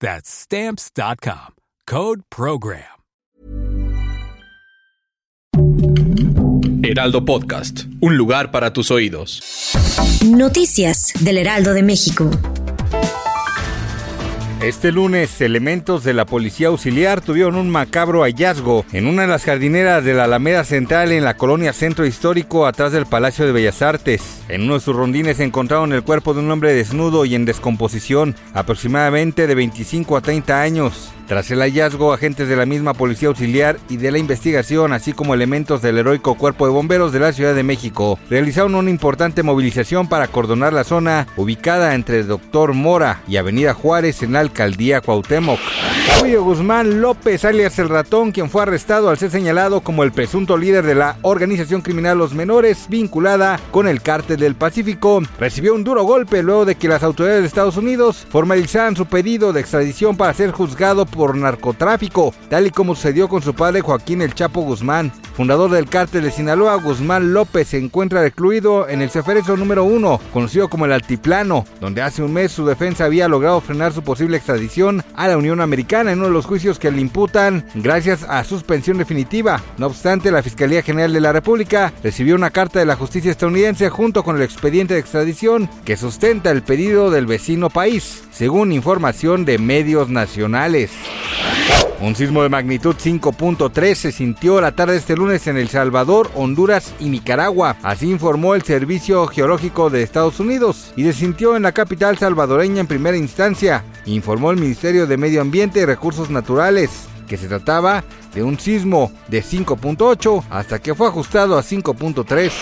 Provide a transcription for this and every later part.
That's Stamps.com. Code Program. Heraldo Podcast, un lugar para tus oídos. Noticias del Heraldo de México. Este lunes, elementos de la policía auxiliar tuvieron un macabro hallazgo en una de las jardineras de la Alameda Central en la colonia Centro Histórico atrás del Palacio de Bellas Artes. En uno de sus rondines encontraron el cuerpo de un hombre desnudo y en descomposición, aproximadamente de 25 a 30 años. Tras el hallazgo, agentes de la misma Policía Auxiliar y de la investigación, así como elementos del heroico Cuerpo de Bomberos de la Ciudad de México, realizaron una importante movilización para acordonar la zona ubicada entre Doctor Mora y Avenida Juárez en la alcaldía Cuauhtémoc. Julio Guzmán López, alias El Ratón, quien fue arrestado al ser señalado como el presunto líder de la organización criminal Los Menores vinculada con el Cártel del Pacífico, recibió un duro golpe luego de que las autoridades de Estados Unidos formalizaran su pedido de extradición para ser juzgado por narcotráfico, tal y como sucedió con su padre Joaquín El Chapo Guzmán. Fundador del cártel de Sinaloa, Guzmán López se encuentra recluido en el Ceferezo número 1, conocido como el Altiplano, donde hace un mes su defensa había logrado frenar su posible extradición a la Unión Americana en uno de los juicios que le imputan gracias a suspensión definitiva. No obstante, la Fiscalía General de la República recibió una carta de la justicia estadounidense junto con el expediente de extradición que sustenta el pedido del vecino país, según información de medios nacionales. Un sismo de magnitud 5.3 se sintió la tarde de este lunes en El Salvador, Honduras y Nicaragua. Así informó el Servicio Geológico de Estados Unidos y se sintió en la capital salvadoreña en primera instancia, informó el Ministerio de Medio Ambiente y Recursos Naturales que se trataba de un sismo de 5.8 hasta que fue ajustado a 5.3.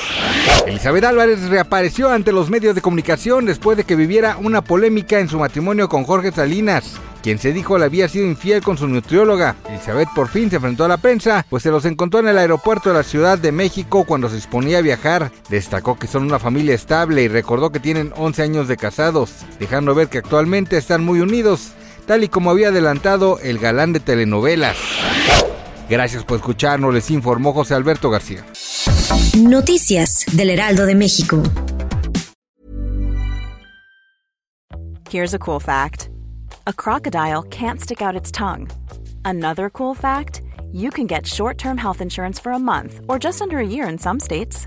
Elizabeth Álvarez reapareció ante los medios de comunicación después de que viviera una polémica en su matrimonio con Jorge Salinas quien se dijo le había sido infiel con su nutrióloga. Elizabeth por fin se enfrentó a la prensa, pues se los encontró en el aeropuerto de la Ciudad de México cuando se disponía a viajar. Destacó que son una familia estable y recordó que tienen 11 años de casados, dejando ver que actualmente están muy unidos, tal y como había adelantado el galán de telenovelas. Gracias por escucharnos, les informó José Alberto García. Noticias del Heraldo de México. Here's a cool fact. A crocodile can't stick out its tongue. Another cool fact, you can get short-term health insurance for a month or just under a year in some states.